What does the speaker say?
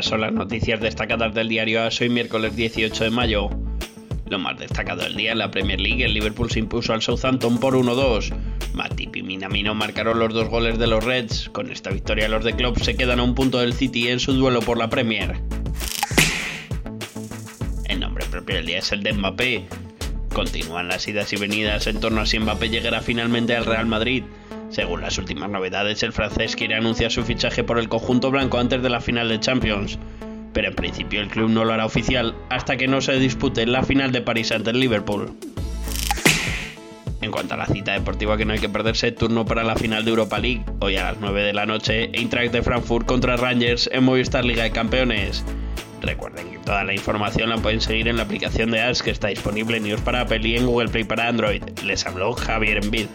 son las noticias destacadas del diario AS hoy miércoles 18 de mayo. Lo más destacado del día en la Premier League, el Liverpool se impuso al Southampton por 1-2. Matip y Minamino marcaron los dos goles de los Reds. Con esta victoria los de Klopp se quedan a un punto del City en su duelo por la Premier. El nombre propio del día es el de Mbappé. Continúan las idas y venidas en torno a si Mbappé llegará finalmente al Real Madrid. Según las últimas novedades, el francés quiere anunciar su fichaje por el conjunto blanco antes de la final de Champions, pero en principio el club no lo hará oficial hasta que no se dispute la final de París ante el Liverpool. En cuanto a la cita deportiva que no hay que perderse, turno para la final de Europa League, hoy a las 9 de la noche, Eintracht de Frankfurt contra Rangers en Movistar Liga de Campeones. Recuerden que toda la información la pueden seguir en la aplicación de AS que está disponible en iOS para Apple y en Google Play para Android. Les habló Javier Envid.